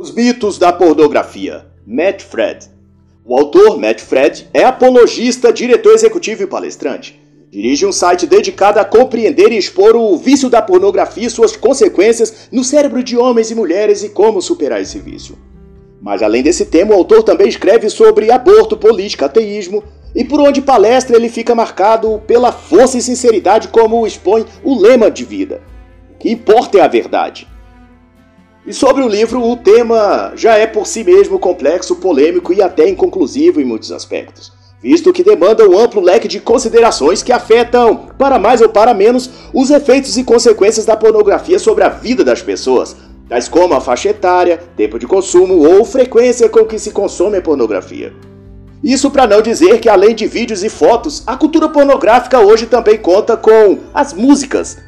Os mitos da pornografia. Matt Fred. O autor, Matt Fred, é apologista, diretor executivo e palestrante. Dirige um site dedicado a compreender e expor o vício da pornografia e suas consequências no cérebro de homens e mulheres e como superar esse vício. Mas além desse tema, o autor também escreve sobre aborto, política, ateísmo, e por onde palestra ele fica marcado pela força e sinceridade como expõe o lema de vida. O que importa é a verdade. E sobre o livro, o tema já é por si mesmo complexo, polêmico e até inconclusivo em muitos aspectos, visto que demanda um amplo leque de considerações que afetam, para mais ou para menos, os efeitos e consequências da pornografia sobre a vida das pessoas, tais como a faixa etária, tempo de consumo ou frequência com que se consome a pornografia. Isso para não dizer que além de vídeos e fotos, a cultura pornográfica hoje também conta com as músicas.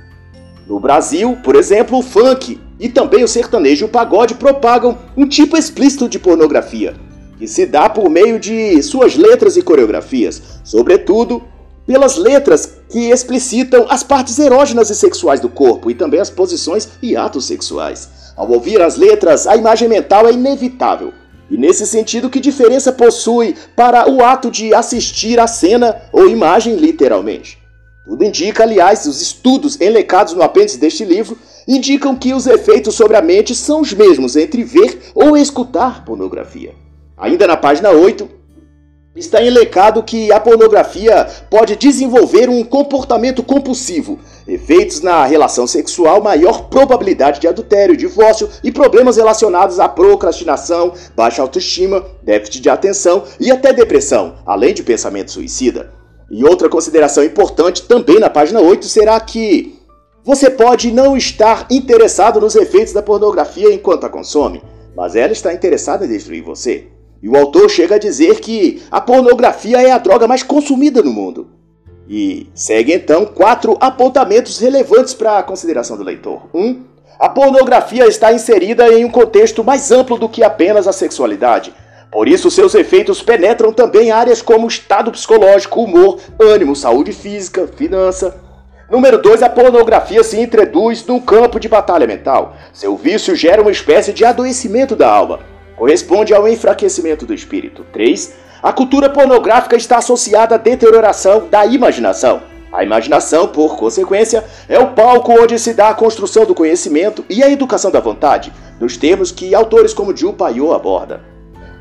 No Brasil, por exemplo, o funk e também o sertanejo e o pagode propagam um tipo explícito de pornografia, que se dá por meio de suas letras e coreografias, sobretudo pelas letras que explicitam as partes erógenas e sexuais do corpo e também as posições e atos sexuais. Ao ouvir as letras, a imagem mental é inevitável e nesse sentido, que diferença possui para o ato de assistir a cena ou imagem literalmente? Tudo indica, aliás, os estudos enlecados no apêndice deste livro indicam que os efeitos sobre a mente são os mesmos entre ver ou escutar pornografia. Ainda na página 8, Está enlecado que a pornografia pode desenvolver um comportamento compulsivo, efeitos na relação sexual, maior probabilidade de adultério, divórcio e problemas relacionados à procrastinação, baixa autoestima, déficit de atenção e até depressão, além de pensamento suicida. E outra consideração importante também na página 8 será que você pode não estar interessado nos efeitos da pornografia enquanto a consome, mas ela está interessada em destruir você. E o autor chega a dizer que a pornografia é a droga mais consumida no mundo. E segue então quatro apontamentos relevantes para a consideração do leitor. 1. Um, a pornografia está inserida em um contexto mais amplo do que apenas a sexualidade. Por isso, seus efeitos penetram também áreas como estado psicológico, humor, ânimo, saúde física, finança. Número 2, a pornografia se introduz num campo de batalha mental. Seu vício gera uma espécie de adoecimento da alma corresponde ao enfraquecimento do espírito. 3. A cultura pornográfica está associada à deterioração da imaginação. A imaginação, por consequência, é o palco onde se dá a construção do conhecimento e a educação da vontade, nos termos que autores como Gil Paiô abordam.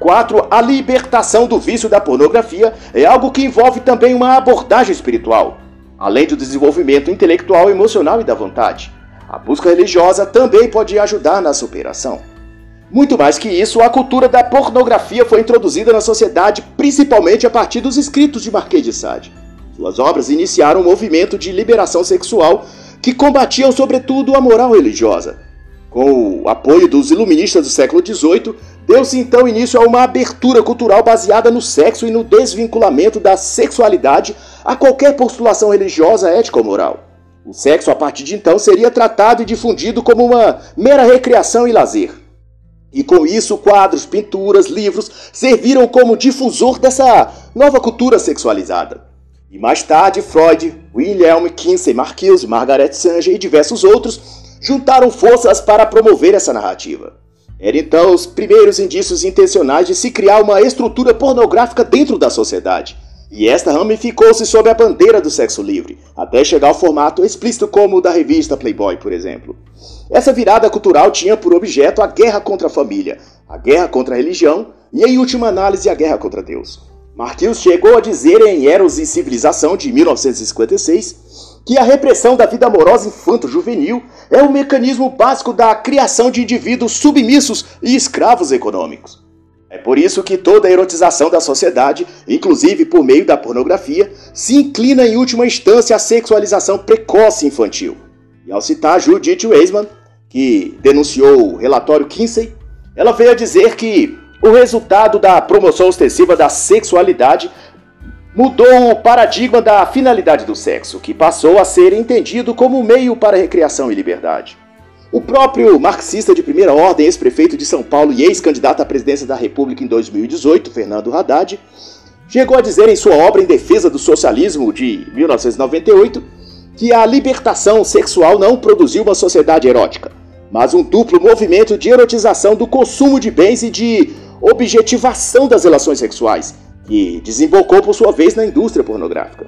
4. A libertação do vício da pornografia é algo que envolve também uma abordagem espiritual, além do desenvolvimento intelectual, emocional e da vontade. A busca religiosa também pode ajudar na superação. Muito mais que isso, a cultura da pornografia foi introduzida na sociedade principalmente a partir dos escritos de Marquês de Sade. Suas obras iniciaram um movimento de liberação sexual que combatiam sobretudo a moral religiosa. Com o apoio dos iluministas do século XVIII, deu-se então início a uma abertura cultural baseada no sexo e no desvinculamento da sexualidade a qualquer postulação religiosa, ética ou moral. O sexo, a partir de então, seria tratado e difundido como uma mera recreação e lazer. E com isso, quadros, pinturas, livros serviram como difusor dessa nova cultura sexualizada. E mais tarde, Freud, Wilhelm Kinsey Marquise, Margaret Sanger e diversos outros juntaram forças para promover essa narrativa. Eram então os primeiros indícios intencionais de se criar uma estrutura pornográfica dentro da sociedade. E esta ramificou-se sob a bandeira do sexo livre, até chegar ao formato explícito como o da revista Playboy, por exemplo. Essa virada cultural tinha por objeto a guerra contra a família, a guerra contra a religião e, em última análise, a guerra contra Deus. Marquinhos chegou a dizer em Eros e Civilização de 1956 que a repressão da vida amorosa infanto-juvenil é o mecanismo básico da criação de indivíduos submissos e escravos econômicos. É por isso que toda a erotização da sociedade, inclusive por meio da pornografia, se inclina em última instância à sexualização precoce infantil. E ao citar Judith Weisman, que denunciou o relatório Kinsey, ela veio a dizer que o resultado da promoção ostensiva da sexualidade mudou o paradigma da finalidade do sexo, que passou a ser entendido como meio para recreação e liberdade. O próprio marxista de primeira ordem, ex-prefeito de São Paulo e ex-candidato à presidência da República em 2018, Fernando Haddad, chegou a dizer em sua obra em defesa do socialismo de 1998 que a libertação sexual não produziu uma sociedade erótica, mas um duplo movimento de erotização do consumo de bens e de objetivação das relações sexuais, que desembocou por sua vez na indústria pornográfica.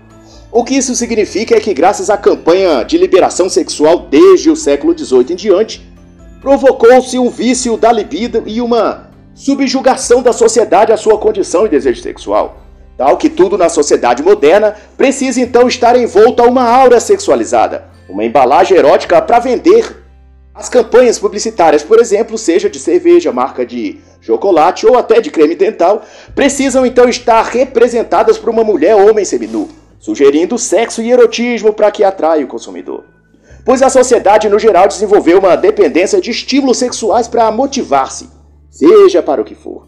O que isso significa é que, graças à campanha de liberação sexual desde o século XVIII em diante, provocou-se um vício da libido e uma subjugação da sociedade à sua condição e desejo sexual. Tal que tudo na sociedade moderna precisa então estar envolto a uma aura sexualizada, uma embalagem erótica para vender. As campanhas publicitárias, por exemplo, seja de cerveja, marca de chocolate ou até de creme dental, precisam então estar representadas por uma mulher ou homem seminu, sugerindo sexo e erotismo para que atraia o consumidor. Pois a sociedade no geral desenvolveu uma dependência de estímulos sexuais para motivar-se, seja para o que for.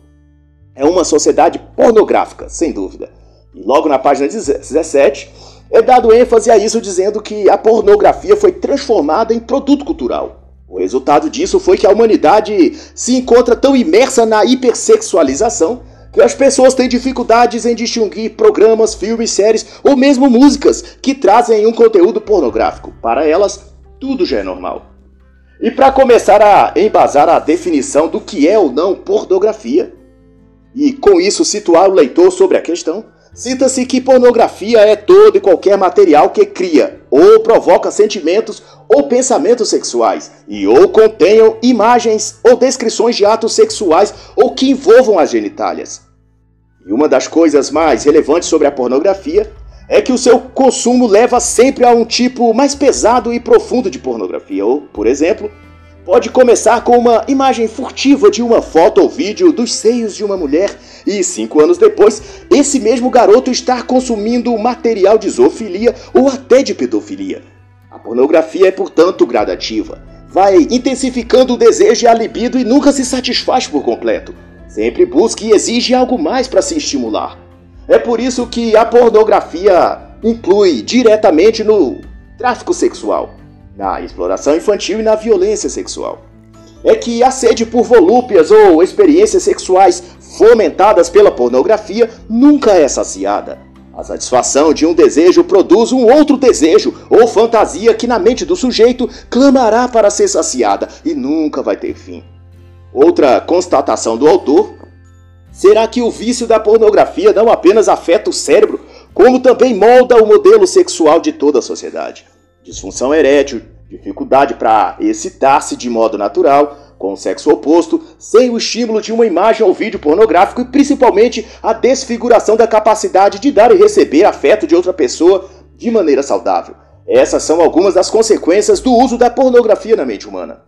É uma sociedade pornográfica, sem dúvida. E logo na página 17 é dado ênfase a isso dizendo que a pornografia foi transformada em produto cultural. O resultado disso foi que a humanidade se encontra tão imersa na hipersexualização que as pessoas têm dificuldades em distinguir programas, filmes, séries ou mesmo músicas que trazem um conteúdo pornográfico. Para elas, tudo já é normal. E para começar a embasar a definição do que é ou não pornografia, e com isso situar o leitor sobre a questão, cita-se que pornografia é todo e qualquer material que cria ou provoca sentimentos ou pensamentos sexuais e ou contenham imagens ou descrições de atos sexuais ou que envolvam as genitálias. E uma das coisas mais relevantes sobre a pornografia é que o seu consumo leva sempre a um tipo mais pesado e profundo de pornografia, ou, por exemplo, pode começar com uma imagem furtiva de uma foto ou vídeo dos seios de uma mulher e cinco anos depois, esse mesmo garoto estar consumindo material de zoofilia ou até de pedofilia. A pornografia é, portanto, gradativa. Vai intensificando o desejo e a libido e nunca se satisfaz por completo. Sempre busca e exige algo mais para se estimular. É por isso que a pornografia inclui diretamente no tráfico sexual na exploração infantil e na violência sexual. É que a sede por volúpias ou experiências sexuais fomentadas pela pornografia nunca é saciada. A satisfação de um desejo produz um outro desejo ou fantasia que na mente do sujeito clamará para ser saciada e nunca vai ter fim. Outra constatação do autor será que o vício da pornografia não apenas afeta o cérebro, como também molda o modelo sexual de toda a sociedade disfunção erétil, dificuldade para excitar-se de modo natural com o sexo oposto, sem o estímulo de uma imagem ou vídeo pornográfico e principalmente a desfiguração da capacidade de dar e receber afeto de outra pessoa de maneira saudável. Essas são algumas das consequências do uso da pornografia na mente humana.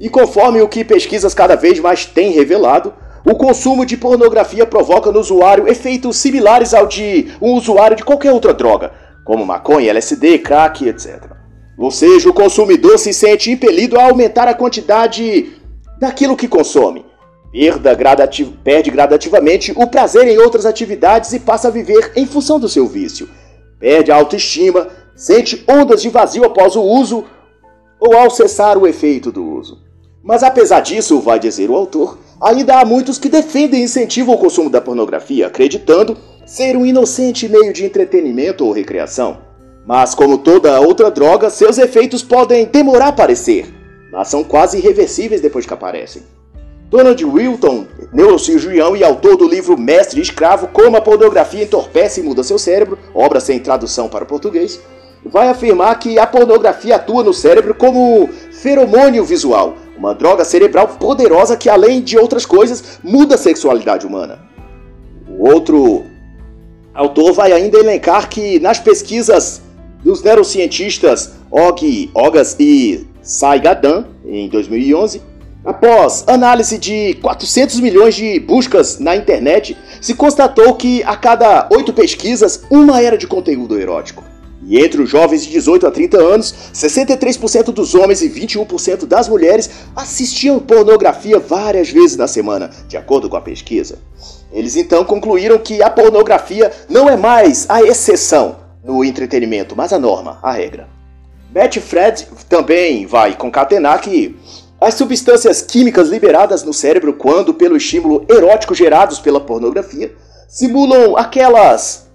E conforme o que pesquisas cada vez mais têm revelado, o consumo de pornografia provoca no usuário efeitos similares ao de um usuário de qualquer outra droga, como maconha, LSD, crack, etc. Ou seja, o consumidor se sente impelido a aumentar a quantidade daquilo que consome. Perde gradativamente o prazer em outras atividades e passa a viver em função do seu vício. Perde a autoestima, sente ondas de vazio após o uso ou ao cessar o efeito do uso. Mas apesar disso, vai dizer o autor, ainda há muitos que defendem e incentivam o consumo da pornografia, acreditando ser um inocente meio de entretenimento ou recreação. Mas, como toda outra droga, seus efeitos podem demorar a aparecer, mas são quase irreversíveis depois que aparecem. Donald Wilton, neurocirurgião e autor do livro Mestre e Escravo, Como a Pornografia Entorpece e Muda Seu Cérebro, obra sem tradução para o português, vai afirmar que a pornografia atua no cérebro como feromônio visual, uma droga cerebral poderosa que, além de outras coisas, muda a sexualidade humana. O outro autor vai ainda elencar que nas pesquisas dos neurocientistas Og Ogas e Saigadan, em 2011, após análise de 400 milhões de buscas na internet, se constatou que a cada oito pesquisas, uma era de conteúdo erótico. E entre os jovens de 18 a 30 anos, 63% dos homens e 21% das mulheres assistiam pornografia várias vezes na semana, de acordo com a pesquisa. Eles então concluíram que a pornografia não é mais a exceção, no entretenimento, mas a norma, a regra. Matt Fred também vai concatenar que as substâncias químicas liberadas no cérebro quando pelo estímulo erótico gerados pela pornografia simulam aquelas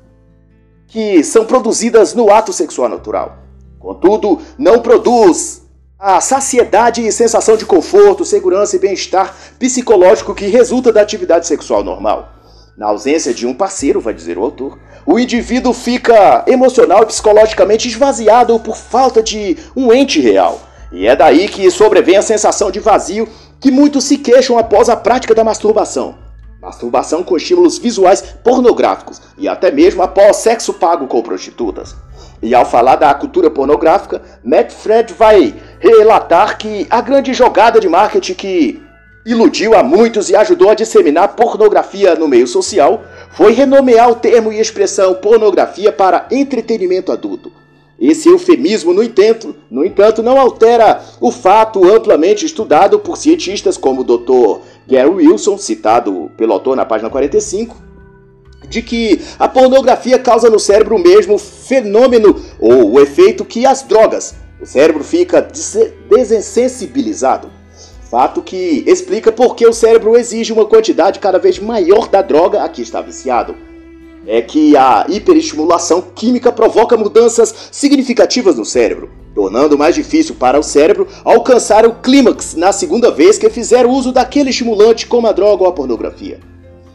que são produzidas no ato sexual natural. Contudo, não produz a saciedade e sensação de conforto, segurança e bem-estar psicológico que resulta da atividade sexual normal. Na ausência de um parceiro, vai dizer o autor, o indivíduo fica emocional e psicologicamente esvaziado por falta de um ente real. E é daí que sobrevém a sensação de vazio que muitos se queixam após a prática da masturbação. Masturbação com estímulos visuais pornográficos e até mesmo após sexo pago com prostitutas. E ao falar da cultura pornográfica, Matt Fred vai relatar que a grande jogada de marketing que iludiu a muitos e ajudou a disseminar pornografia no meio social foi renomear o termo e expressão pornografia para entretenimento adulto. Esse eufemismo, no entanto, no entanto, não altera o fato amplamente estudado por cientistas como o Dr. Gary Wilson, citado pelo autor na página 45, de que a pornografia causa no cérebro o mesmo fenômeno ou o efeito que as drogas. O cérebro fica desensensibilizado. Fato que explica por que o cérebro exige uma quantidade cada vez maior da droga a que está viciado. É que a hiperestimulação química provoca mudanças significativas no cérebro, tornando mais difícil para o cérebro alcançar o clímax na segunda vez que fizer uso daquele estimulante como a droga ou a pornografia.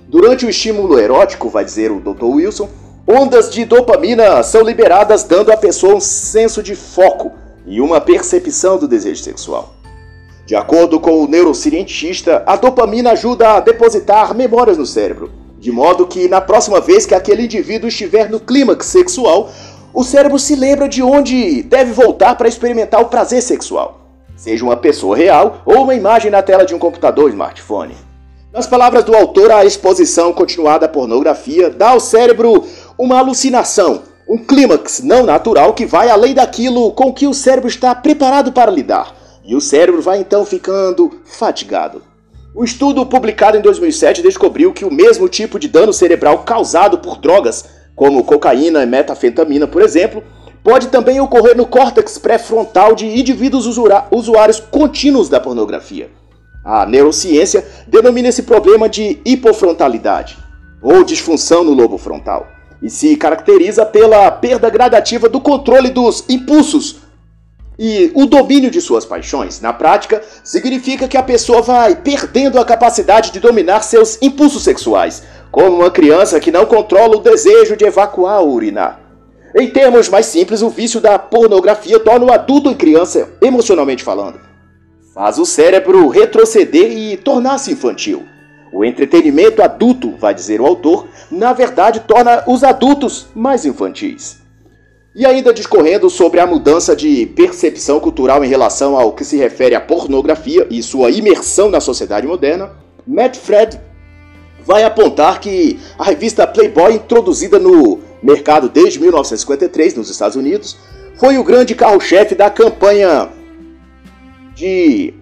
Durante o estímulo erótico, vai dizer o Dr. Wilson, ondas de dopamina são liberadas, dando à pessoa um senso de foco e uma percepção do desejo sexual. De acordo com o neurocientista, a dopamina ajuda a depositar memórias no cérebro, de modo que na próxima vez que aquele indivíduo estiver no clímax sexual, o cérebro se lembra de onde deve voltar para experimentar o prazer sexual, seja uma pessoa real ou uma imagem na tela de um computador ou smartphone. Nas palavras do autor, a exposição continuada à pornografia dá ao cérebro uma alucinação, um clímax não natural que vai além daquilo com que o cérebro está preparado para lidar, e o cérebro vai então ficando fatigado. Um estudo publicado em 2007 descobriu que o mesmo tipo de dano cerebral causado por drogas, como cocaína e metafetamina, por exemplo, pode também ocorrer no córtex pré-frontal de indivíduos usuários contínuos da pornografia. A neurociência denomina esse problema de hipofrontalidade, ou disfunção no lobo frontal, e se caracteriza pela perda gradativa do controle dos impulsos e o domínio de suas paixões. Na prática, significa que a pessoa vai perdendo a capacidade de dominar seus impulsos sexuais, como uma criança que não controla o desejo de evacuar ou urinar. Em termos mais simples, o vício da pornografia torna o adulto e criança emocionalmente falando faz o cérebro retroceder e tornar-se infantil. O entretenimento adulto, vai dizer o autor, na verdade torna os adultos mais infantis. E ainda discorrendo sobre a mudança de percepção cultural em relação ao que se refere à pornografia e sua imersão na sociedade moderna, Matt Fred vai apontar que a revista Playboy, introduzida no mercado desde 1953 nos Estados Unidos, foi o grande carro-chefe da campanha de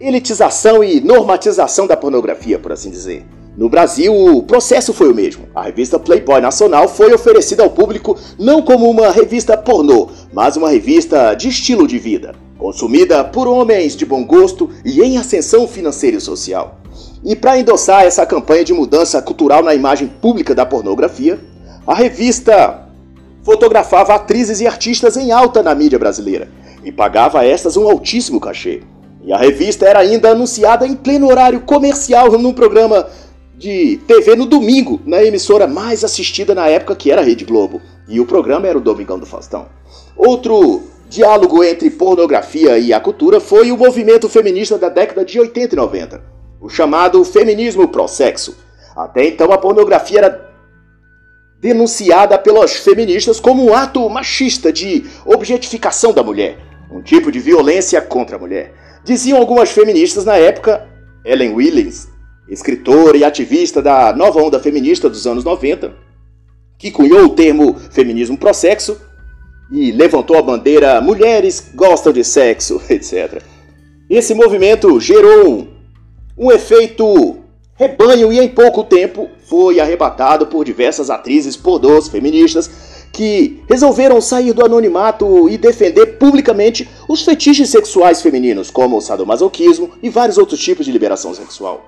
elitização e normatização da pornografia, por assim dizer. No Brasil, o processo foi o mesmo. A revista Playboy Nacional foi oferecida ao público não como uma revista pornô, mas uma revista de estilo de vida, consumida por homens de bom gosto e em ascensão financeira e social. E para endossar essa campanha de mudança cultural na imagem pública da pornografia, a revista fotografava atrizes e artistas em alta na mídia brasileira e pagava a estas um altíssimo cachê. E a revista era ainda anunciada em pleno horário comercial num programa de TV no domingo, na emissora mais assistida na época que era a Rede Globo. E o programa era o Domingão do Faustão. Outro diálogo entre pornografia e a cultura foi o movimento feminista da década de 80 e 90, o chamado feminismo pró-sexo. Até então a pornografia era denunciada pelas feministas como um ato machista de objetificação da mulher um tipo de violência contra a mulher. Diziam algumas feministas na época, Ellen Williams, escritora e ativista da nova onda feminista dos anos 90, que cunhou o termo feminismo pró-sexo e levantou a bandeira mulheres gostam de sexo, etc. Esse movimento gerou um, um efeito rebanho e em pouco tempo foi arrebatado por diversas atrizes pornôs feministas que resolveram sair do anonimato e defender publicamente os fetiches sexuais femininos, como o sadomasoquismo e vários outros tipos de liberação sexual.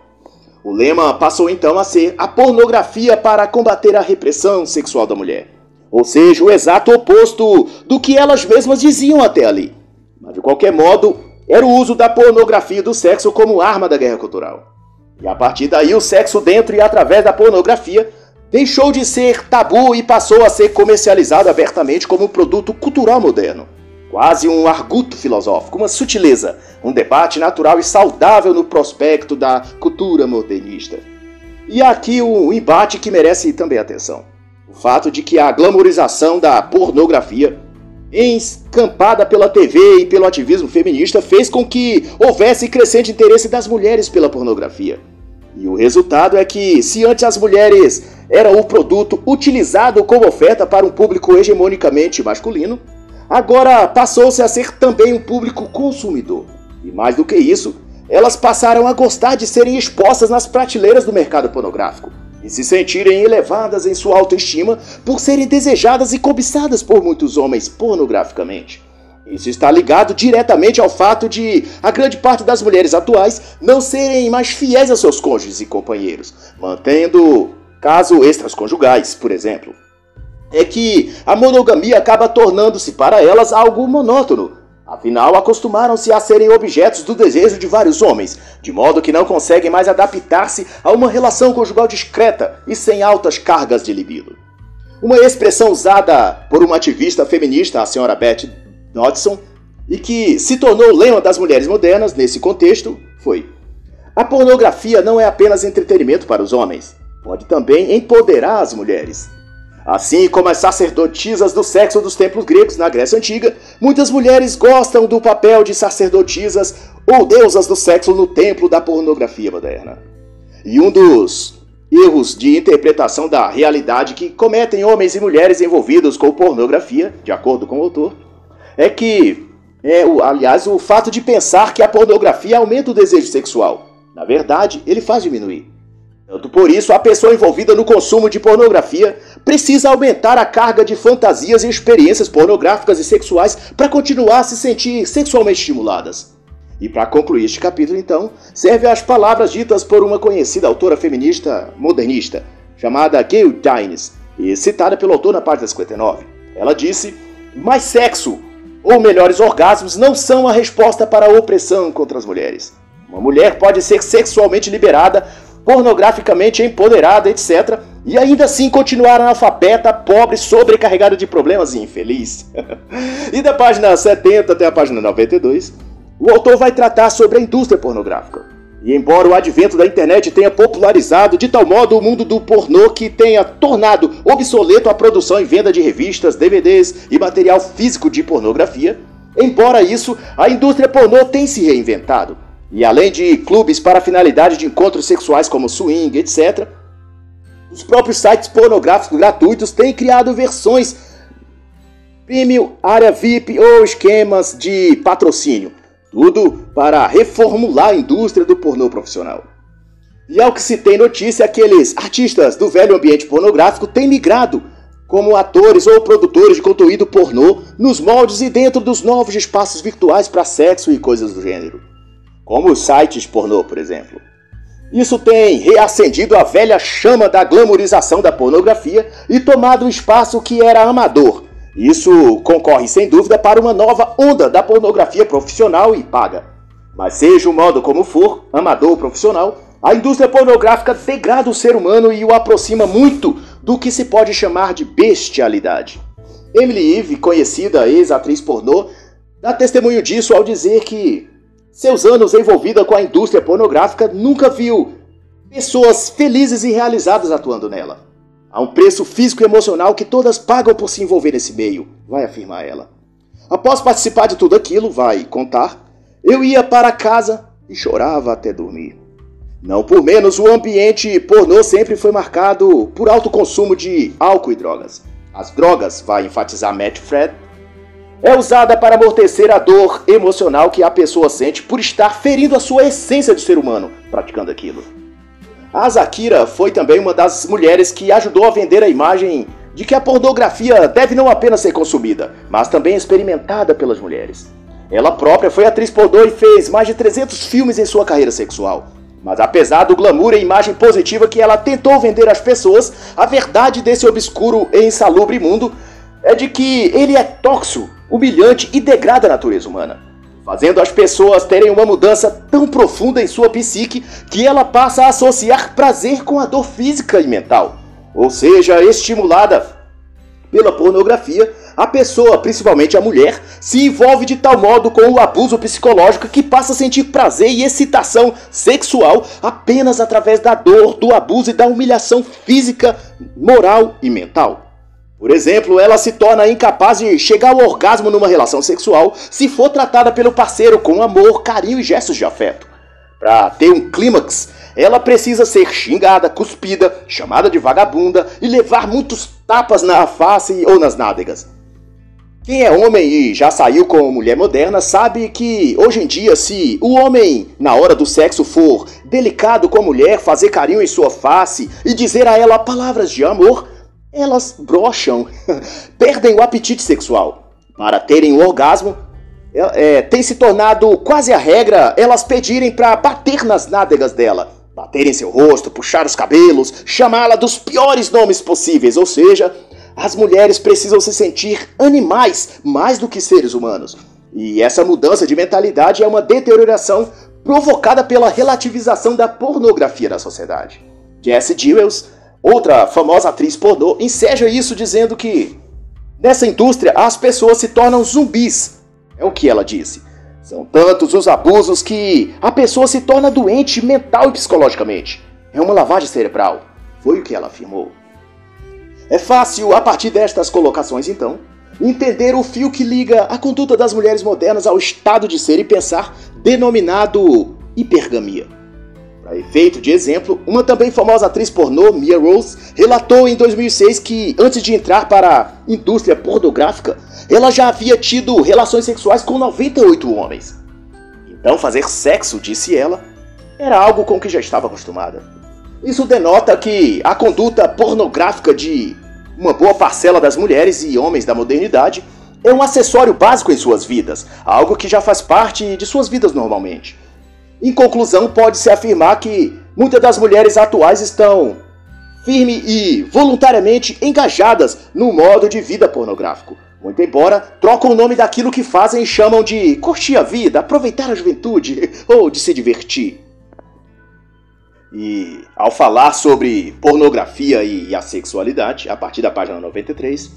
O lema passou então a ser a pornografia para combater a repressão sexual da mulher. Ou seja, o exato oposto do que elas mesmas diziam até ali. Mas de qualquer modo, era o uso da pornografia e do sexo como arma da guerra cultural. E a partir daí, o sexo dentro e através da pornografia deixou de ser tabu e passou a ser comercializado abertamente como um produto cultural moderno. Quase um arguto filosófico, uma sutileza, um debate natural e saudável no prospecto da cultura modernista. E aqui um embate que merece também atenção. O fato de que a glamorização da pornografia, escampada pela TV e pelo ativismo feminista, fez com que houvesse crescente interesse das mulheres pela pornografia. E o resultado é que, se antes as mulheres eram o produto utilizado como oferta para um público hegemonicamente masculino, agora passou-se a ser também um público consumidor. E mais do que isso, elas passaram a gostar de serem expostas nas prateleiras do mercado pornográfico e se sentirem elevadas em sua autoestima por serem desejadas e cobiçadas por muitos homens pornograficamente. Isso está ligado diretamente ao fato de a grande parte das mulheres atuais não serem mais fiéis a seus cônjuges e companheiros, mantendo caso extras conjugais, por exemplo. É que a monogamia acaba tornando-se para elas algo monótono, Afinal, acostumaram-se a serem objetos do desejo de vários homens, de modo que não conseguem mais adaptar-se a uma relação conjugal discreta e sem altas cargas de libido. Uma expressão usada por uma ativista feminista, a senhora Beth Dodson, e que se tornou lema das mulheres modernas nesse contexto, foi: A pornografia não é apenas entretenimento para os homens, pode também empoderar as mulheres. Assim como as sacerdotisas do sexo dos templos gregos na Grécia Antiga, muitas mulheres gostam do papel de sacerdotisas ou deusas do sexo no templo da pornografia moderna. E um dos erros de interpretação da realidade que cometem homens e mulheres envolvidos com pornografia, de acordo com o autor, é que, é, aliás, o fato de pensar que a pornografia aumenta o desejo sexual. Na verdade, ele faz diminuir. Tanto por isso, a pessoa envolvida no consumo de pornografia precisa aumentar a carga de fantasias e experiências pornográficas e sexuais para continuar a se sentir sexualmente estimuladas. E para concluir este capítulo, então, serve as palavras ditas por uma conhecida autora feminista modernista, chamada Gail Dines, e citada pelo autor na página 59. Ela disse: Mais sexo, ou melhores orgasmos, não são a resposta para a opressão contra as mulheres. Uma mulher pode ser sexualmente liberada pornograficamente empoderada, etc. E ainda assim continuar analfabeta, pobre, sobrecarregada de problemas e infeliz. e da página 70 até a página 92, o autor vai tratar sobre a indústria pornográfica. E embora o advento da internet tenha popularizado de tal modo o mundo do pornô que tenha tornado obsoleto a produção e venda de revistas, DVDs e material físico de pornografia, embora isso, a indústria pornô tem se reinventado e além de clubes para finalidade de encontros sexuais como swing, etc., os próprios sites pornográficos gratuitos têm criado versões premium, área VIP ou esquemas de patrocínio. Tudo para reformular a indústria do pornô profissional. E ao que se tem notícia, aqueles artistas do velho ambiente pornográfico têm migrado como atores ou produtores de conteúdo pornô nos moldes e dentro dos novos espaços virtuais para sexo e coisas do gênero como os sites pornô, por exemplo. Isso tem reacendido a velha chama da glamorização da pornografia e tomado um espaço que era amador. Isso concorre sem dúvida para uma nova onda da pornografia profissional e paga. Mas seja o modo como for, amador ou profissional, a indústria pornográfica degrada o ser humano e o aproxima muito do que se pode chamar de bestialidade. Emily Eve, conhecida ex-atriz pornô, dá testemunho disso ao dizer que seus anos envolvida com a indústria pornográfica nunca viu pessoas felizes e realizadas atuando nela. Há um preço físico e emocional que todas pagam por se envolver nesse meio, vai afirmar ela. Após participar de tudo aquilo, vai contar, eu ia para casa e chorava até dormir. Não por menos, o ambiente pornô sempre foi marcado por alto consumo de álcool e drogas. As drogas, vai enfatizar Matt Fred, é usada para amortecer a dor emocional que a pessoa sente por estar ferindo a sua essência de ser humano praticando aquilo. A Zakira foi também uma das mulheres que ajudou a vender a imagem de que a pornografia deve não apenas ser consumida, mas também experimentada pelas mulheres. Ela própria foi atriz pornô e fez mais de 300 filmes em sua carreira sexual. Mas apesar do glamour e imagem positiva que ela tentou vender às pessoas, a verdade desse obscuro e insalubre mundo é de que ele é tóxico humilhante e degrada a natureza humana. fazendo as pessoas terem uma mudança tão profunda em sua psique que ela passa a associar prazer com a dor física e mental. Ou seja, estimulada pela pornografia, a pessoa, principalmente a mulher, se envolve de tal modo com o abuso psicológico que passa a sentir prazer e excitação sexual apenas através da dor, do abuso e da humilhação física, moral e mental. Por exemplo, ela se torna incapaz de chegar ao orgasmo numa relação sexual se for tratada pelo parceiro com amor, carinho e gestos de afeto. Para ter um clímax, ela precisa ser xingada, cuspida, chamada de vagabunda e levar muitos tapas na face ou nas nádegas. Quem é homem e já saiu com mulher moderna sabe que hoje em dia, se o homem, na hora do sexo, for delicado com a mulher, fazer carinho em sua face e dizer a ela palavras de amor, elas brocham, perdem o apetite sexual. Para terem o um orgasmo, é, tem se tornado quase a regra elas pedirem para bater nas nádegas dela, bater em seu rosto, puxar os cabelos, chamá-la dos piores nomes possíveis, ou seja, as mulheres precisam se sentir animais mais do que seres humanos. E essa mudança de mentalidade é uma deterioração provocada pela relativização da pornografia na sociedade. Jesse Jewels Outra famosa atriz pornô enseja isso dizendo que nessa indústria as pessoas se tornam zumbis. É o que ela disse. São tantos os abusos que a pessoa se torna doente mental e psicologicamente. É uma lavagem cerebral. Foi o que ela afirmou. É fácil, a partir destas colocações, então, entender o fio que liga a conduta das mulheres modernas ao estado de ser e pensar denominado hipergamia. Para efeito de exemplo, uma também famosa atriz pornô, Mia Rose, relatou em 2006 que, antes de entrar para a indústria pornográfica, ela já havia tido relações sexuais com 98 homens. Então, fazer sexo, disse ela, era algo com que já estava acostumada. Isso denota que a conduta pornográfica de uma boa parcela das mulheres e homens da modernidade é um acessório básico em suas vidas, algo que já faz parte de suas vidas normalmente. Em conclusão, pode-se afirmar que muitas das mulheres atuais estão firme e voluntariamente engajadas no modo de vida pornográfico. Muito embora trocam o nome daquilo que fazem e chamam de curtir a vida, aproveitar a juventude ou de se divertir. E ao falar sobre pornografia e a sexualidade, a partir da página 93,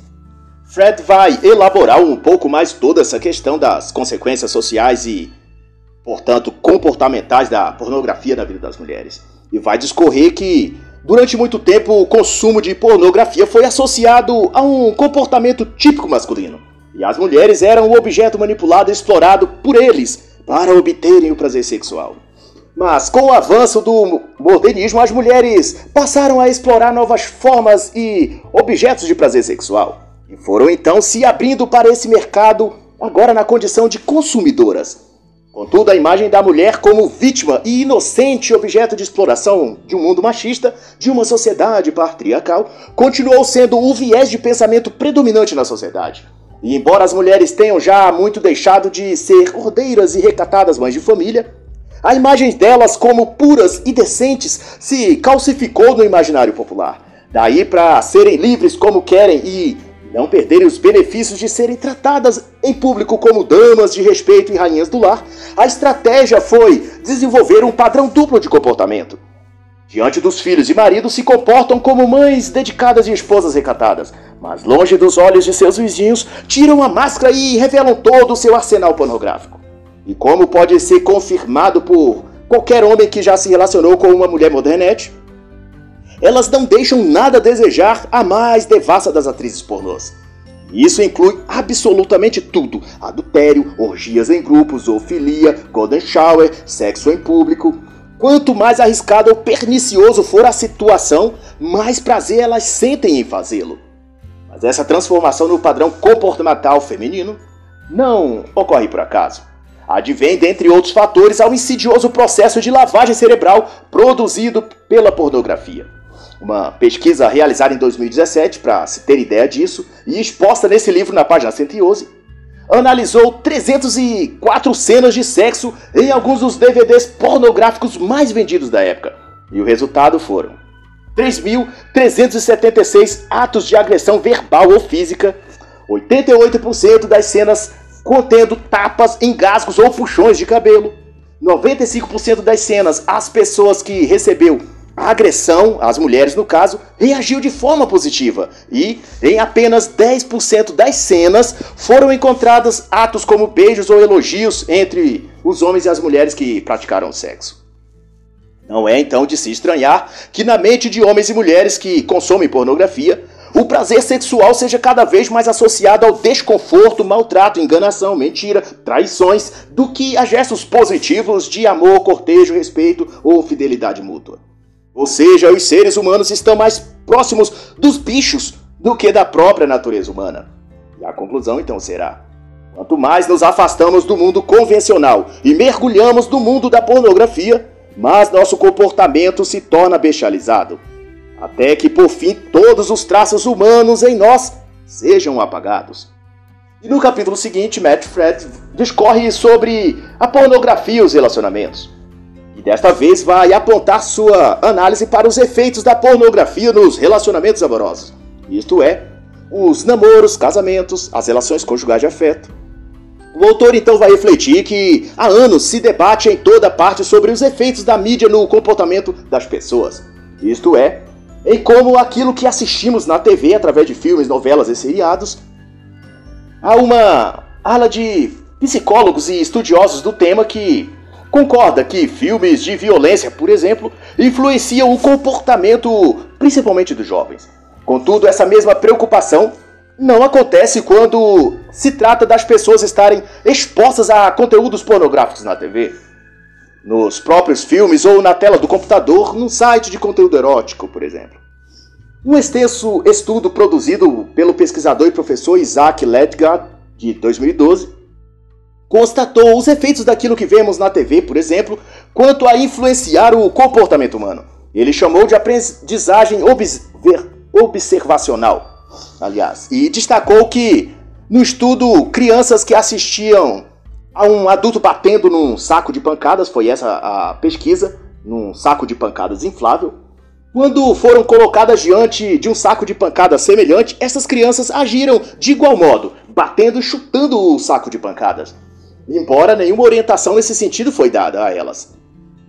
Fred vai elaborar um pouco mais toda essa questão das consequências sociais e portanto, comportamentais da pornografia na vida das mulheres. E vai discorrer que, durante muito tempo, o consumo de pornografia foi associado a um comportamento típico masculino. E as mulheres eram o objeto manipulado e explorado por eles para obterem o prazer sexual. Mas com o avanço do modernismo, as mulheres passaram a explorar novas formas e objetos de prazer sexual. E foram então se abrindo para esse mercado, agora na condição de consumidoras. Contudo, a imagem da mulher como vítima e inocente objeto de exploração de um mundo machista, de uma sociedade patriarcal, continuou sendo o viés de pensamento predominante na sociedade. E embora as mulheres tenham já muito deixado de ser ordeiras e recatadas mães de família, a imagem delas como puras e decentes se calcificou no imaginário popular. Daí para serem livres como querem e não perderem os benefícios de serem tratadas em público como damas de respeito e rainhas do lar, a estratégia foi desenvolver um padrão duplo de comportamento. Diante dos filhos e maridos se comportam como mães dedicadas e esposas recatadas, mas longe dos olhos de seus vizinhos, tiram a máscara e revelam todo o seu arsenal pornográfico. E como pode ser confirmado por qualquer homem que já se relacionou com uma mulher modernete, elas não deixam nada a desejar a mais devassa das atrizes pornôs. Isso inclui absolutamente tudo: adultério, orgias em grupos, zoofilia, golden shower, sexo em público. Quanto mais arriscado ou pernicioso for a situação, mais prazer elas sentem em fazê-lo. Mas essa transformação no padrão comportamental feminino não ocorre por acaso. Advém, dentre outros fatores, ao insidioso processo de lavagem cerebral produzido pela pornografia. Uma pesquisa realizada em 2017, para se ter ideia disso, e exposta nesse livro na página 111, analisou 304 cenas de sexo em alguns dos DVDs pornográficos mais vendidos da época. E o resultado foram 3.376 atos de agressão verbal ou física, 88% das cenas contendo tapas, engasgos ou puxões de cabelo. 95% das cenas, as pessoas que recebeu a agressão, as mulheres no caso, reagiu de forma positiva e em apenas 10% das cenas foram encontrados atos como beijos ou elogios entre os homens e as mulheres que praticaram sexo. Não é então de se estranhar que na mente de homens e mulheres que consomem pornografia, o prazer sexual seja cada vez mais associado ao desconforto, maltrato, enganação, mentira, traições, do que a gestos positivos de amor, cortejo, respeito ou fidelidade mútua. Ou seja, os seres humanos estão mais próximos dos bichos do que da própria natureza humana. E a conclusão então será: quanto mais nos afastamos do mundo convencional e mergulhamos no mundo da pornografia, mais nosso comportamento se torna bestializado até que por fim todos os traços humanos em nós sejam apagados. E no capítulo seguinte, Matt Fred discorre sobre a pornografia e os relacionamentos. Desta vez vai apontar sua análise para os efeitos da pornografia nos relacionamentos amorosos. Isto é, os namoros, casamentos, as relações conjugais de afeto. O autor então vai refletir que há anos se debate em toda parte sobre os efeitos da mídia no comportamento das pessoas. Isto é, em como aquilo que assistimos na TV através de filmes, novelas e seriados. Há uma ala de psicólogos e estudiosos do tema que concorda que filmes de violência, por exemplo, influenciam o comportamento principalmente dos jovens. Contudo, essa mesma preocupação não acontece quando se trata das pessoas estarem expostas a conteúdos pornográficos na TV nos próprios filmes ou na tela do computador, num site de conteúdo erótico, por exemplo. Um extenso estudo produzido pelo pesquisador e professor Isaac Ledgard, de 2012, constatou os efeitos daquilo que vemos na TV, por exemplo, quanto a influenciar o comportamento humano. Ele chamou de aprendizagem observacional, aliás, e destacou que no estudo crianças que assistiam a um adulto batendo num saco de pancadas, foi essa a pesquisa, num saco de pancadas inflável. Quando foram colocadas diante de um saco de pancadas semelhante, essas crianças agiram de igual modo, batendo e chutando o saco de pancadas, embora nenhuma orientação nesse sentido foi dada a elas.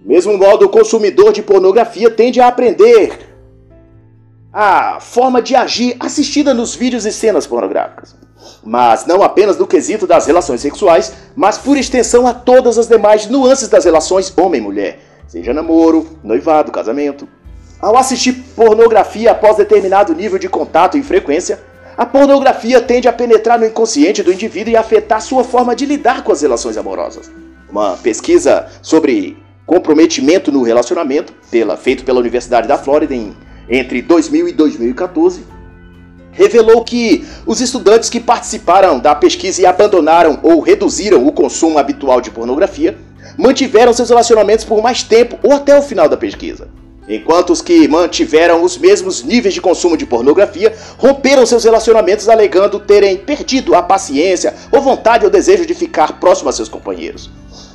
Mesmo modo, o consumidor de pornografia tende a aprender a forma de agir assistida nos vídeos e cenas pornográficas mas não apenas no quesito das relações sexuais, mas por extensão a todas as demais nuances das relações homem-mulher, seja namoro, noivado, casamento. Ao assistir pornografia após determinado nível de contato e frequência, a pornografia tende a penetrar no inconsciente do indivíduo e afetar sua forma de lidar com as relações amorosas. Uma pesquisa sobre comprometimento no relacionamento, pela, feito pela Universidade da Flórida em, entre 2000 e 2014, revelou que os estudantes que participaram da pesquisa e abandonaram ou reduziram o consumo habitual de pornografia mantiveram seus relacionamentos por mais tempo ou até o final da pesquisa. Enquanto os que mantiveram os mesmos níveis de consumo de pornografia romperam seus relacionamentos alegando terem perdido a paciência ou vontade ou desejo de ficar próximo a seus companheiros.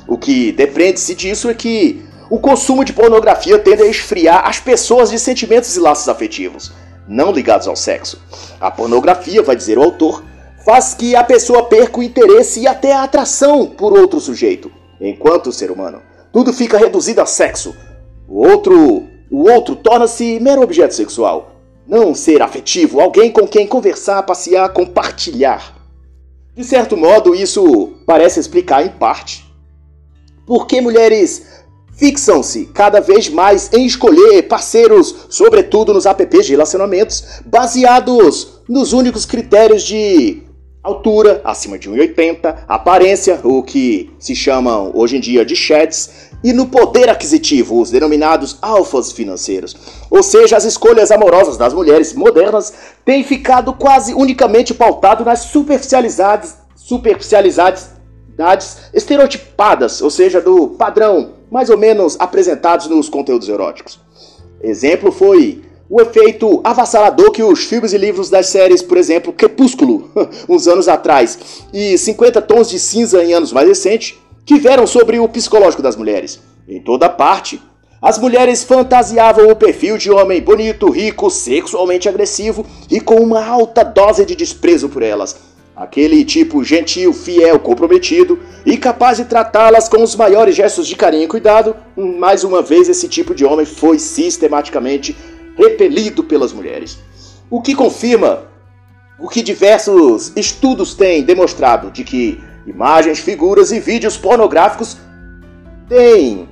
O que depreende-se disso é que o consumo de pornografia tende a esfriar as pessoas de sentimentos e laços afetivos não ligados ao sexo. A pornografia, vai dizer o autor, faz que a pessoa perca o interesse e até a atração por outro sujeito, enquanto o ser humano. Tudo fica reduzido a sexo. O outro, o outro torna-se mero objeto sexual. Não ser afetivo, alguém com quem conversar, passear, compartilhar. De certo modo, isso parece explicar em parte por que mulheres fixam-se cada vez mais em escolher parceiros, sobretudo nos apps de relacionamentos, baseados nos únicos critérios de altura, acima de 1,80, aparência, o que se chamam hoje em dia de chats, e no poder aquisitivo, os denominados alfas financeiros. Ou seja, as escolhas amorosas das mulheres modernas têm ficado quase unicamente pautado nas superficialidades, superficialidades estereotipadas, ou seja, do padrão mais ou menos apresentados nos conteúdos eróticos. Exemplo foi o efeito avassalador que os filmes e livros das séries, por exemplo, Crepúsculo, uns anos atrás, e 50 Tons de Cinza em anos mais recentes, tiveram sobre o psicológico das mulheres. Em toda parte, as mulheres fantasiavam o perfil de homem bonito, rico, sexualmente agressivo e com uma alta dose de desprezo por elas. aquele tipo gentil, fiel, comprometido e capaz de tratá-las com os maiores gestos de carinho e cuidado, mais uma vez esse tipo de homem foi sistematicamente repelido pelas mulheres. O que confirma o que diversos estudos têm demonstrado de que imagens, figuras e vídeos pornográficos têm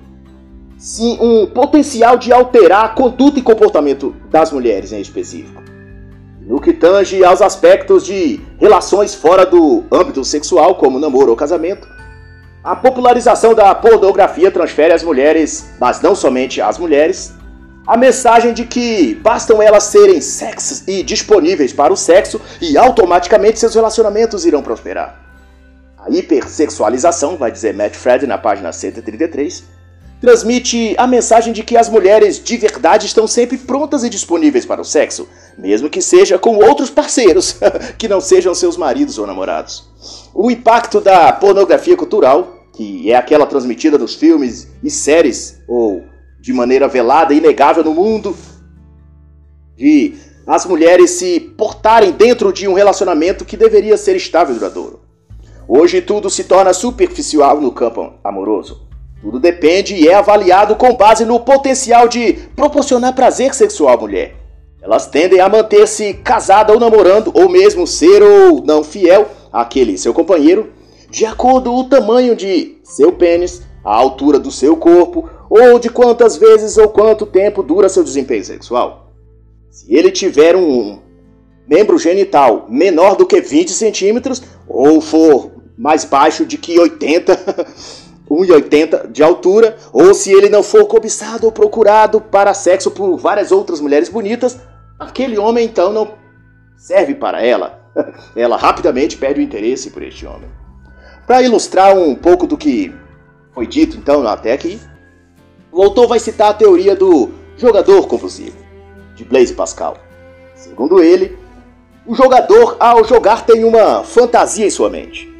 sim um potencial de alterar a conduta e comportamento das mulheres em específico. No que tange aos aspectos de relações fora do âmbito sexual, como namoro ou casamento, a popularização da pornografia transfere às mulheres, mas não somente às mulheres, a mensagem de que bastam elas serem sexys e disponíveis para o sexo e automaticamente seus relacionamentos irão prosperar. A hipersexualização, vai dizer Matt Fred na página 133, transmite a mensagem de que as mulheres de verdade estão sempre prontas e disponíveis para o sexo, mesmo que seja com outros parceiros, que não sejam seus maridos ou namorados. O impacto da pornografia cultural, que é aquela transmitida nos filmes e séries ou de maneira velada e inegável no mundo, de as mulheres se portarem dentro de um relacionamento que deveria ser estável e duradouro. Hoje tudo se torna superficial no campo amoroso. Tudo depende e é avaliado com base no potencial de proporcionar prazer sexual à mulher. Elas tendem a manter-se casada ou namorando, ou mesmo ser ou não fiel àquele seu companheiro, de acordo com o tamanho de seu pênis, a altura do seu corpo ou de quantas vezes ou quanto tempo dura seu desempenho sexual. Se ele tiver um membro genital menor do que 20 centímetros ou for mais baixo de que 80, 1,80 de altura, ou se ele não for cobiçado ou procurado para sexo por várias outras mulheres bonitas, aquele homem então não serve para ela. Ela rapidamente perde o interesse por este homem. Para ilustrar um pouco do que foi dito então até aqui, o autor vai citar a teoria do jogador compulsivo, de Blaise Pascal. Segundo ele, o jogador, ao jogar, tem uma fantasia em sua mente.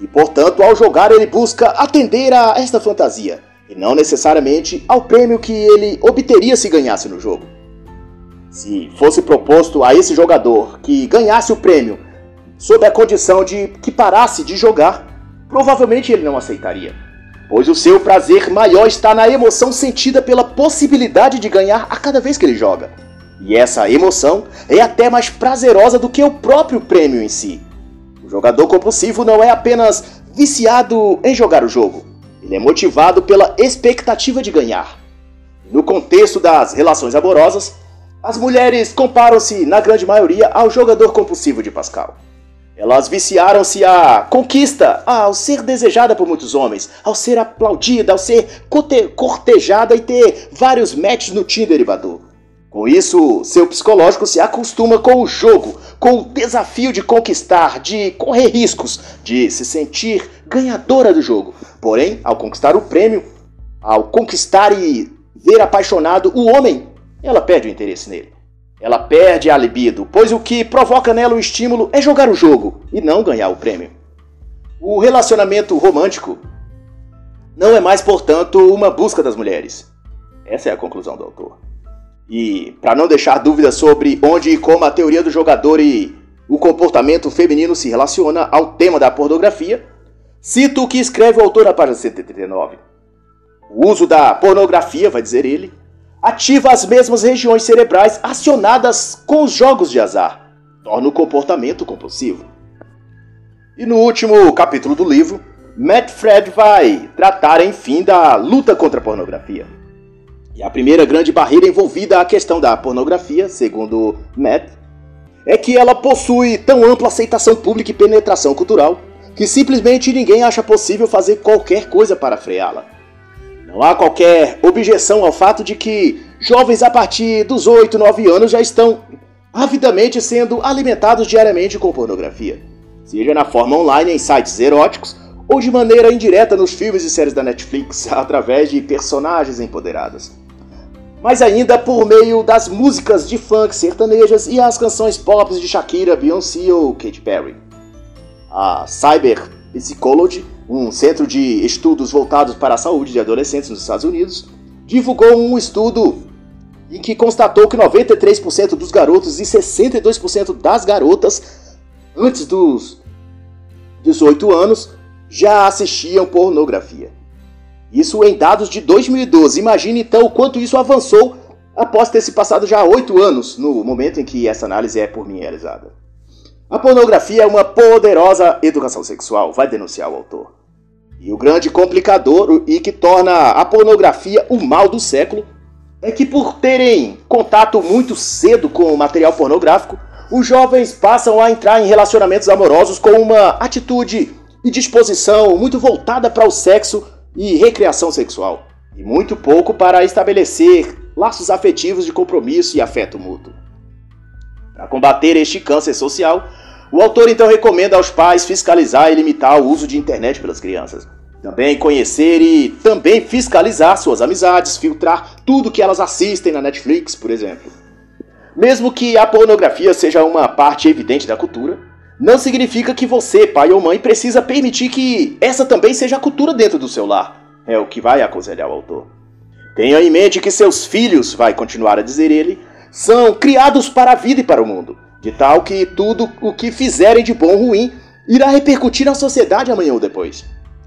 E, portanto, ao jogar, ele busca atender a esta fantasia, e não necessariamente ao prêmio que ele obteria se ganhasse no jogo. Se fosse proposto a esse jogador que ganhasse o prêmio sob a condição de que parasse de jogar, provavelmente ele não aceitaria pois o seu prazer maior está na emoção sentida pela possibilidade de ganhar a cada vez que ele joga. E essa emoção é até mais prazerosa do que o próprio prêmio em si. O jogador compulsivo não é apenas viciado em jogar o jogo, ele é motivado pela expectativa de ganhar. No contexto das relações amorosas, as mulheres comparam-se, na grande maioria, ao jogador compulsivo de Pascal. Elas viciaram-se à conquista, ao ser desejada por muitos homens, ao ser aplaudida, ao ser cortejada e ter vários matches no Tinder derivador. Com isso, seu psicológico se acostuma com o jogo, com o desafio de conquistar, de correr riscos, de se sentir ganhadora do jogo. Porém, ao conquistar o prêmio, ao conquistar e ver apaixonado o homem, ela perde o interesse nele. Ela perde a libido, pois o que provoca nela o estímulo é jogar o jogo e não ganhar o prêmio. O relacionamento romântico não é mais, portanto, uma busca das mulheres. Essa é a conclusão do autor. E, para não deixar dúvidas sobre onde e como a teoria do jogador e o comportamento feminino se relaciona ao tema da pornografia, cito o que escreve o autor na página 139. O uso da pornografia, vai dizer ele, ativa as mesmas regiões cerebrais acionadas com os jogos de azar, torna o comportamento compulsivo. E no último capítulo do livro, Matt Fred vai tratar, enfim, da luta contra a pornografia. E a primeira grande barreira envolvida à questão da pornografia, segundo Matt, é que ela possui tão ampla aceitação pública e penetração cultural que simplesmente ninguém acha possível fazer qualquer coisa para freá-la. Não há qualquer objeção ao fato de que jovens a partir dos 8, 9 anos já estão avidamente sendo alimentados diariamente com pornografia, seja na forma online em sites eróticos ou de maneira indireta nos filmes e séries da Netflix através de personagens empoderadas. Mas ainda por meio das músicas de funk sertanejas e as canções pop de Shakira, Beyoncé ou Katy Perry. A Cyber Psychology um centro de estudos voltados para a saúde de adolescentes nos Estados Unidos, divulgou um estudo em que constatou que 93% dos garotos e 62% das garotas, antes dos 18 anos já assistiam pornografia. Isso em dados de 2012. Imagine então o quanto isso avançou após ter se passado já 8 anos no momento em que essa análise é por mim realizada. A pornografia é uma poderosa educação sexual, vai denunciar o autor. E o grande complicador e que torna a pornografia o mal do século é que por terem contato muito cedo com o material pornográfico, os jovens passam a entrar em relacionamentos amorosos com uma atitude e disposição muito voltada para o sexo e recreação sexual, e muito pouco para estabelecer laços afetivos de compromisso e afeto mútuo. Para combater este câncer social, o autor então recomenda aos pais fiscalizar e limitar o uso de internet pelas crianças. Também conhecer e também fiscalizar suas amizades, filtrar tudo que elas assistem na Netflix, por exemplo. Mesmo que a pornografia seja uma parte evidente da cultura, não significa que você, pai ou mãe, precisa permitir que essa também seja a cultura dentro do seu lar. É o que vai aconselhar o autor. Tenha em mente que seus filhos, vai continuar a dizer ele, são criados para a vida e para o mundo, de tal que tudo o que fizerem de bom ou ruim irá repercutir na sociedade amanhã ou depois.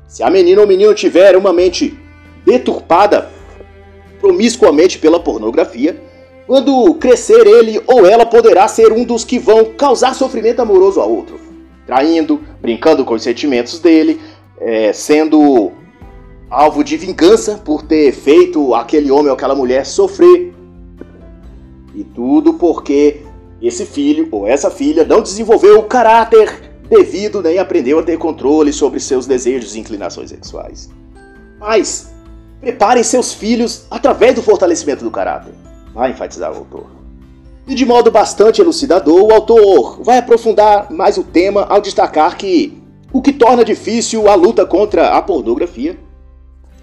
Se a menina ou menino tiver uma mente deturpada promiscuamente pela pornografia, quando crescer ele ou ela poderá ser um dos que vão causar sofrimento amoroso a outro, traindo, brincando com os sentimentos dele, é, sendo alvo de vingança por ter feito aquele homem ou aquela mulher sofrer. E tudo porque esse filho ou essa filha não desenvolveu o caráter devido nem aprendeu a ter controle sobre seus desejos e inclinações sexuais. Pais, preparem seus filhos através do fortalecimento do caráter, vai enfatizar o autor. E de modo bastante elucidador, o autor vai aprofundar mais o tema ao destacar que o que torna difícil a luta contra a pornografia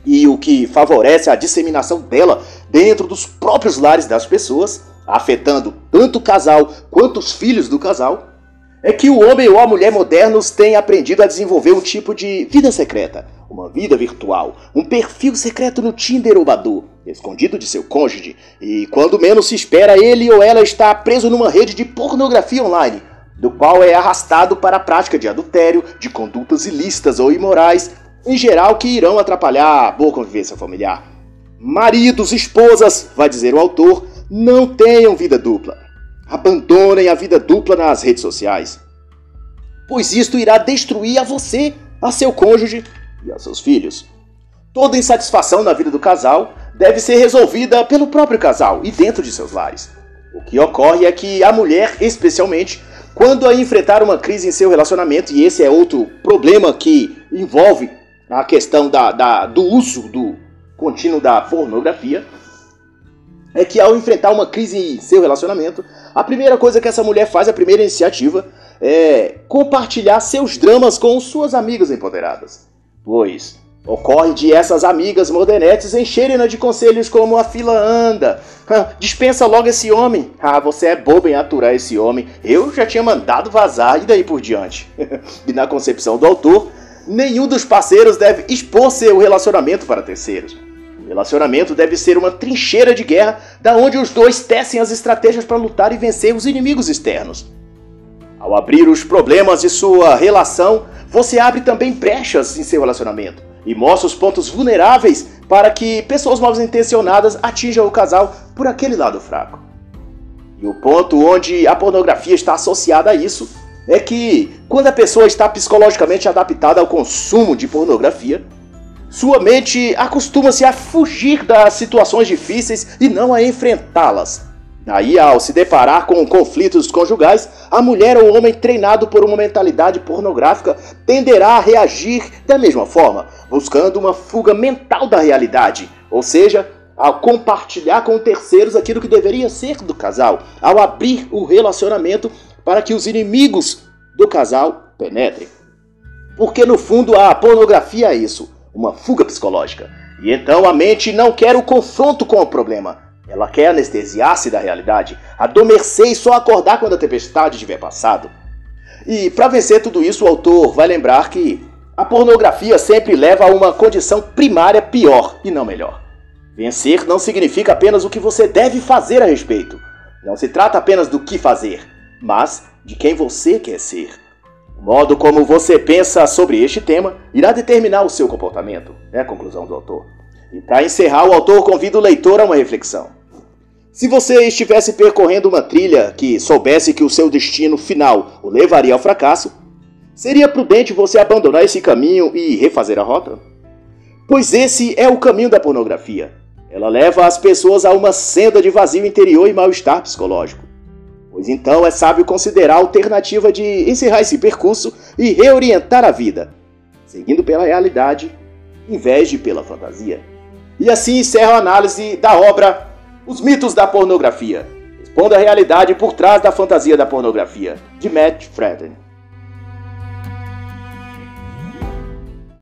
e o que favorece a disseminação dela dentro dos próprios lares das pessoas, afetando tanto o casal quanto os filhos do casal, é que o homem ou a mulher modernos têm aprendido a desenvolver um tipo de vida secreta, uma vida virtual, um perfil secreto no Tinder ou Badu, escondido de seu cônjuge, e quando menos se espera, ele ou ela está preso numa rede de pornografia online, do qual é arrastado para a prática de adultério, de condutas ilícitas ou imorais, em geral que irão atrapalhar a boa convivência familiar. Maridos, esposas, vai dizer o autor, não tenham vida dupla. Abandonem a vida dupla nas redes sociais, pois isto irá destruir a você, a seu cônjuge e a seus filhos. Toda insatisfação na vida do casal deve ser resolvida pelo próprio casal e dentro de seus lares. O que ocorre é que a mulher, especialmente, quando a enfrentar uma crise em seu relacionamento, e esse é outro problema que envolve a questão da, da, do uso do contínuo da pornografia, é que ao enfrentar uma crise em seu relacionamento, a primeira coisa que essa mulher faz, a primeira iniciativa, é compartilhar seus dramas com suas amigas empoderadas. Pois ocorre de essas amigas modernetes encherem-na de conselhos como a fila anda, dispensa logo esse homem, ah, você é bobo em aturar esse homem, eu já tinha mandado vazar e daí por diante. e na concepção do autor, nenhum dos parceiros deve expor seu relacionamento para terceiros. O relacionamento deve ser uma trincheira de guerra da onde os dois tecem as estratégias para lutar e vencer os inimigos externos. Ao abrir os problemas de sua relação, você abre também brechas em seu relacionamento e mostra os pontos vulneráveis para que pessoas mal intencionadas atinjam o casal por aquele lado fraco. E o ponto onde a pornografia está associada a isso é que, quando a pessoa está psicologicamente adaptada ao consumo de pornografia, sua mente acostuma-se a fugir das situações difíceis e não a enfrentá-las. Daí, ao se deparar com conflitos conjugais, a mulher ou o homem treinado por uma mentalidade pornográfica tenderá a reagir da mesma forma, buscando uma fuga mental da realidade, ou seja, ao compartilhar com terceiros aquilo que deveria ser do casal, ao abrir o relacionamento para que os inimigos do casal penetrem. Porque no fundo a pornografia é isso uma fuga psicológica. E então a mente não quer o confronto com o problema. Ela quer anestesiar-se da realidade, adormecer e só acordar quando a tempestade tiver passado. E para vencer tudo isso, o autor vai lembrar que a pornografia sempre leva a uma condição primária pior e não melhor. Vencer não significa apenas o que você deve fazer a respeito. Não se trata apenas do que fazer, mas de quem você quer ser. O modo como você pensa sobre este tema irá determinar o seu comportamento, é a conclusão do autor. E para encerrar, o autor convida o leitor a uma reflexão. Se você estivesse percorrendo uma trilha que soubesse que o seu destino final o levaria ao fracasso, seria prudente você abandonar esse caminho e refazer a rota? Pois esse é o caminho da pornografia. Ela leva as pessoas a uma senda de vazio interior e mal-estar psicológico. Pois então é sábio considerar a alternativa de encerrar esse percurso e reorientar a vida, seguindo pela realidade em vez de pela fantasia. E assim encerra a análise da obra Os Mitos da Pornografia. Responda a realidade por trás da fantasia da pornografia, de Matt Freden.